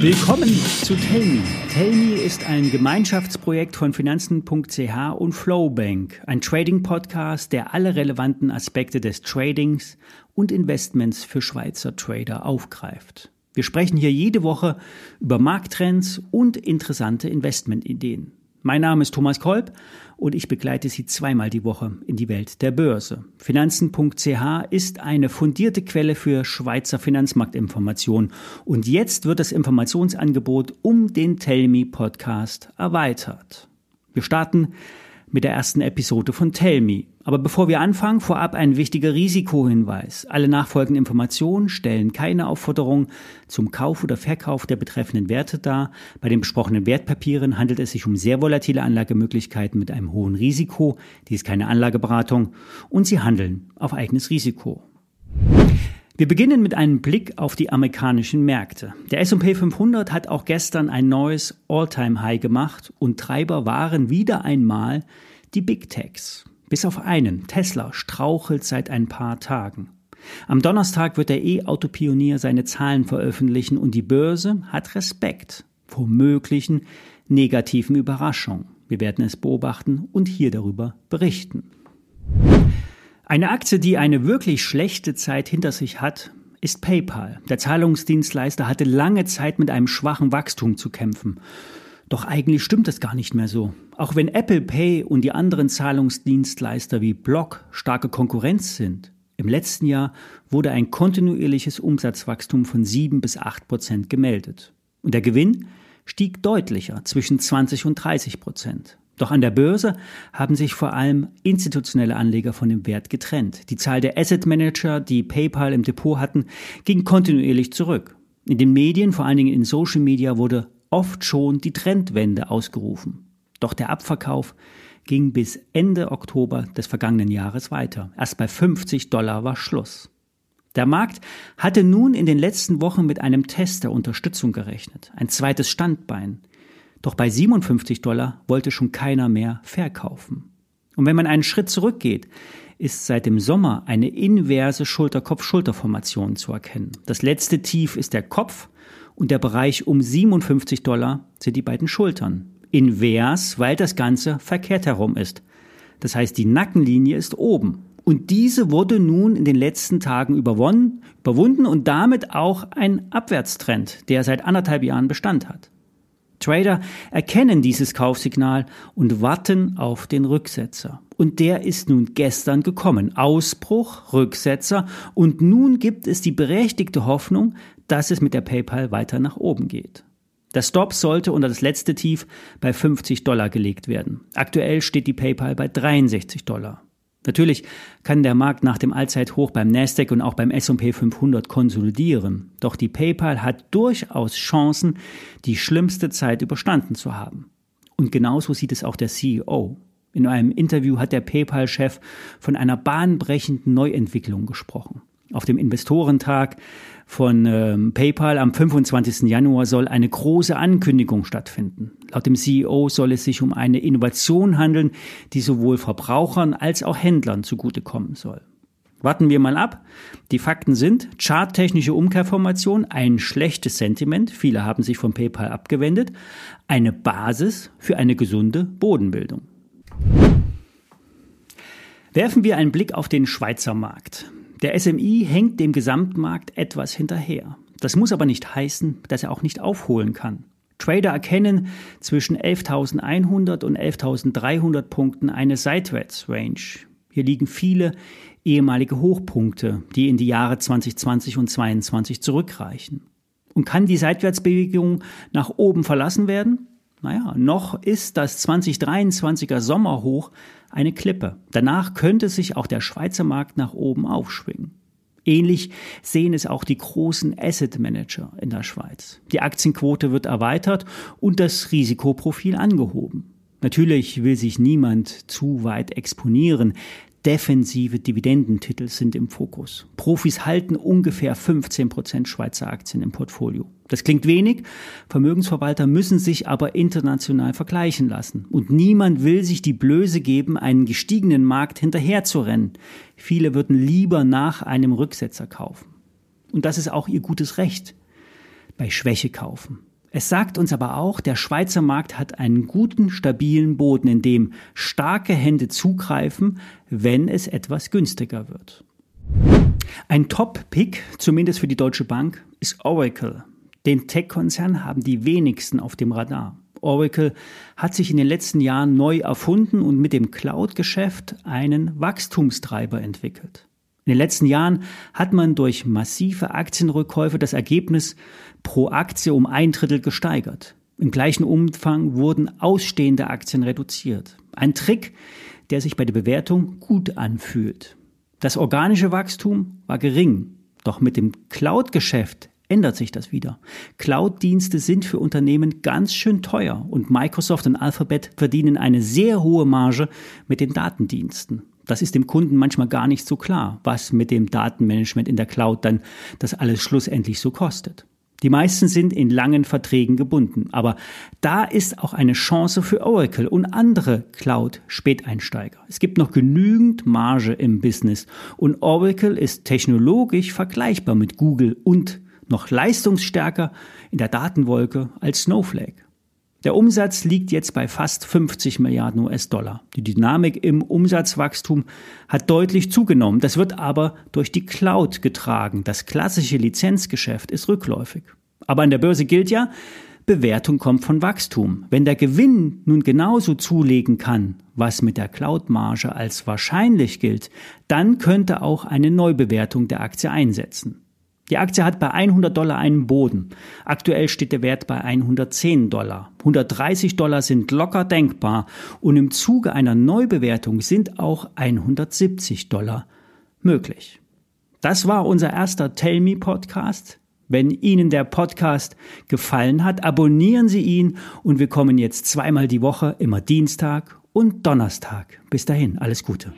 Willkommen zu Tellme. Tellme ist ein Gemeinschaftsprojekt von Finanzen.ch und Flowbank, ein Trading-Podcast, der alle relevanten Aspekte des Tradings und Investments für Schweizer Trader aufgreift. Wir sprechen hier jede Woche über Markttrends und interessante Investmentideen. Mein Name ist Thomas Kolb und ich begleite Sie zweimal die Woche in die Welt der Börse. Finanzen.ch ist eine fundierte Quelle für Schweizer Finanzmarktinformationen und jetzt wird das Informationsangebot um den Tellme Podcast erweitert. Wir starten mit der ersten Episode von Tell Me. Aber bevor wir anfangen, vorab ein wichtiger Risikohinweis. Alle nachfolgenden Informationen stellen keine Aufforderung zum Kauf oder Verkauf der betreffenden Werte dar. Bei den besprochenen Wertpapieren handelt es sich um sehr volatile Anlagemöglichkeiten mit einem hohen Risiko. Dies ist keine Anlageberatung und sie handeln auf eigenes Risiko. Wir beginnen mit einem Blick auf die amerikanischen Märkte. Der S&P 500 hat auch gestern ein neues All-Time-High gemacht und Treiber waren wieder einmal die Big Techs. Bis auf einen, Tesla, strauchelt seit ein paar Tagen. Am Donnerstag wird der E-Auto-Pionier seine Zahlen veröffentlichen und die Börse hat Respekt vor möglichen negativen Überraschungen. Wir werden es beobachten und hier darüber berichten. Eine Aktie, die eine wirklich schlechte Zeit hinter sich hat, ist PayPal. Der Zahlungsdienstleister hatte lange Zeit mit einem schwachen Wachstum zu kämpfen. Doch eigentlich stimmt das gar nicht mehr so. Auch wenn Apple Pay und die anderen Zahlungsdienstleister wie Block starke Konkurrenz sind. Im letzten Jahr wurde ein kontinuierliches Umsatzwachstum von 7 bis 8 Prozent gemeldet. Und der Gewinn stieg deutlicher zwischen 20 und 30 Prozent. Doch an der Börse haben sich vor allem institutionelle Anleger von dem Wert getrennt. Die Zahl der Asset Manager, die PayPal im Depot hatten, ging kontinuierlich zurück. In den Medien, vor allen Dingen in Social Media, wurde oft schon die Trendwende ausgerufen. Doch der Abverkauf ging bis Ende Oktober des vergangenen Jahres weiter. Erst bei 50 Dollar war Schluss. Der Markt hatte nun in den letzten Wochen mit einem Test der Unterstützung gerechnet, ein zweites Standbein. Doch bei 57 Dollar wollte schon keiner mehr verkaufen. Und wenn man einen Schritt zurückgeht, ist seit dem Sommer eine inverse Schulter-Kopf-Schulter-Formation zu erkennen. Das letzte Tief ist der Kopf und der Bereich um 57 Dollar sind die beiden Schultern. Invers, weil das Ganze verkehrt herum ist. Das heißt, die Nackenlinie ist oben. Und diese wurde nun in den letzten Tagen überwonnen, überwunden und damit auch ein Abwärtstrend, der seit anderthalb Jahren Bestand hat. Trader erkennen dieses Kaufsignal und warten auf den Rücksetzer. Und der ist nun gestern gekommen. Ausbruch, Rücksetzer und nun gibt es die berechtigte Hoffnung, dass es mit der PayPal weiter nach oben geht. Der Stop sollte unter das letzte Tief bei 50 Dollar gelegt werden. Aktuell steht die PayPal bei 63 Dollar. Natürlich kann der Markt nach dem Allzeithoch beim Nasdaq und auch beim S&P 500 konsolidieren. Doch die PayPal hat durchaus Chancen, die schlimmste Zeit überstanden zu haben. Und genauso sieht es auch der CEO. In einem Interview hat der PayPal-Chef von einer bahnbrechenden Neuentwicklung gesprochen. Auf dem Investorentag von ähm, PayPal am 25. Januar soll eine große Ankündigung stattfinden. Laut dem CEO soll es sich um eine Innovation handeln, die sowohl Verbrauchern als auch Händlern zugutekommen soll. Warten wir mal ab. Die Fakten sind charttechnische Umkehrformation, ein schlechtes Sentiment, viele haben sich von PayPal abgewendet, eine Basis für eine gesunde Bodenbildung. Werfen wir einen Blick auf den Schweizer Markt. Der SMI hängt dem Gesamtmarkt etwas hinterher. Das muss aber nicht heißen, dass er auch nicht aufholen kann. Trader erkennen zwischen 11.100 und 11.300 Punkten eine Seitwärtsrange. Hier liegen viele ehemalige Hochpunkte, die in die Jahre 2020 und 2022 zurückreichen. Und kann die Seitwärtsbewegung nach oben verlassen werden? Naja, noch ist das 2023er Sommerhoch eine Klippe. Danach könnte sich auch der Schweizer Markt nach oben aufschwingen. Ähnlich sehen es auch die großen Asset Manager in der Schweiz. Die Aktienquote wird erweitert und das Risikoprofil angehoben. Natürlich will sich niemand zu weit exponieren, defensive Dividendentitel sind im Fokus. Profis halten ungefähr 15 Prozent Schweizer Aktien im Portfolio. Das klingt wenig, Vermögensverwalter müssen sich aber international vergleichen lassen. Und niemand will sich die Blöße geben, einen gestiegenen Markt hinterherzurennen. Viele würden lieber nach einem Rücksetzer kaufen. Und das ist auch ihr gutes Recht bei Schwäche kaufen. Es sagt uns aber auch, der Schweizer Markt hat einen guten, stabilen Boden, in dem starke Hände zugreifen, wenn es etwas günstiger wird. Ein Top-Pick, zumindest für die Deutsche Bank, ist Oracle. Den Tech-Konzern haben die wenigsten auf dem Radar. Oracle hat sich in den letzten Jahren neu erfunden und mit dem Cloud-Geschäft einen Wachstumstreiber entwickelt. In den letzten Jahren hat man durch massive Aktienrückkäufe das Ergebnis pro Aktie um ein Drittel gesteigert. Im gleichen Umfang wurden ausstehende Aktien reduziert. Ein Trick, der sich bei der Bewertung gut anfühlt. Das organische Wachstum war gering, doch mit dem Cloud-Geschäft ändert sich das wieder. Cloud-Dienste sind für Unternehmen ganz schön teuer und Microsoft und Alphabet verdienen eine sehr hohe Marge mit den Datendiensten. Das ist dem Kunden manchmal gar nicht so klar, was mit dem Datenmanagement in der Cloud dann das alles schlussendlich so kostet. Die meisten sind in langen Verträgen gebunden, aber da ist auch eine Chance für Oracle und andere Cloud-Späteinsteiger. Es gibt noch genügend Marge im Business und Oracle ist technologisch vergleichbar mit Google und noch leistungsstärker in der Datenwolke als Snowflake. Der Umsatz liegt jetzt bei fast 50 Milliarden US-Dollar. Die Dynamik im Umsatzwachstum hat deutlich zugenommen. Das wird aber durch die Cloud getragen. Das klassische Lizenzgeschäft ist rückläufig. Aber an der Börse gilt ja, Bewertung kommt von Wachstum. Wenn der Gewinn nun genauso zulegen kann, was mit der Cloud-Marge als wahrscheinlich gilt, dann könnte auch eine Neubewertung der Aktie einsetzen. Die Aktie hat bei 100 Dollar einen Boden. Aktuell steht der Wert bei 110 Dollar. 130 Dollar sind locker denkbar und im Zuge einer Neubewertung sind auch 170 Dollar möglich. Das war unser erster Tell Me Podcast. Wenn Ihnen der Podcast gefallen hat, abonnieren Sie ihn und wir kommen jetzt zweimal die Woche, immer Dienstag und Donnerstag. Bis dahin, alles Gute.